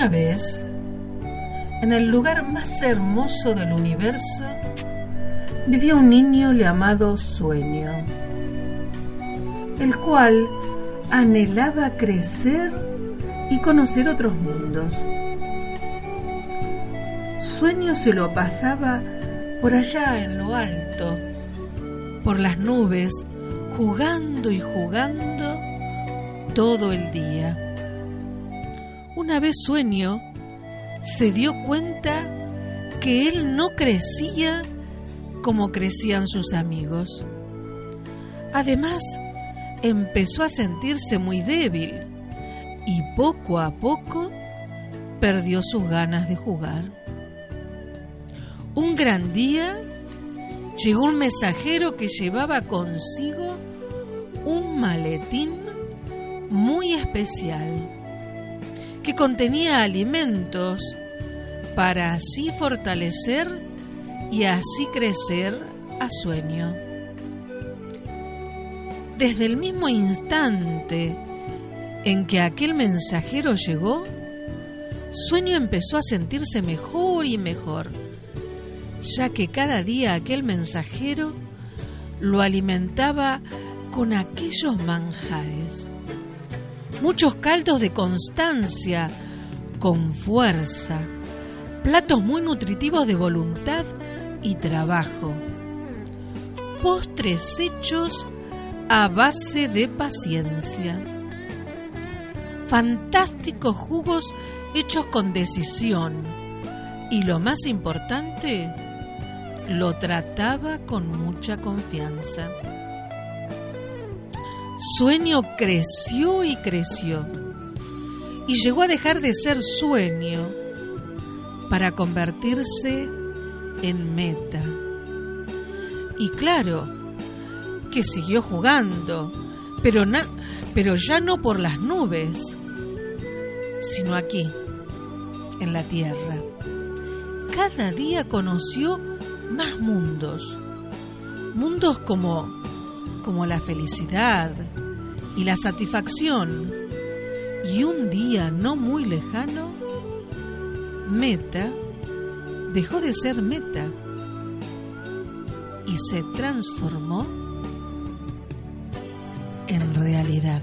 Una vez, en el lugar más hermoso del universo, vivía un niño llamado Sueño, el cual anhelaba crecer y conocer otros mundos. Sueño se lo pasaba por allá en lo alto, por las nubes, jugando y jugando todo el día. Una vez Sueño se dio cuenta que él no crecía como crecían sus amigos. Además, empezó a sentirse muy débil y poco a poco perdió sus ganas de jugar. Un gran día llegó un mensajero que llevaba consigo un maletín muy especial que contenía alimentos para así fortalecer y así crecer a sueño. Desde el mismo instante en que aquel mensajero llegó, Sueño empezó a sentirse mejor y mejor, ya que cada día aquel mensajero lo alimentaba con aquellos manjares. Muchos caldos de constancia, con fuerza, platos muy nutritivos de voluntad y trabajo, postres hechos a base de paciencia, fantásticos jugos hechos con decisión y lo más importante, lo trataba con mucha confianza. Sueño creció y creció y llegó a dejar de ser sueño para convertirse en meta. Y claro, que siguió jugando, pero, pero ya no por las nubes, sino aquí, en la tierra. Cada día conoció más mundos, mundos como, como la felicidad y la satisfacción. Y un día no muy lejano, Meta dejó de ser Meta y se transformó en realidad.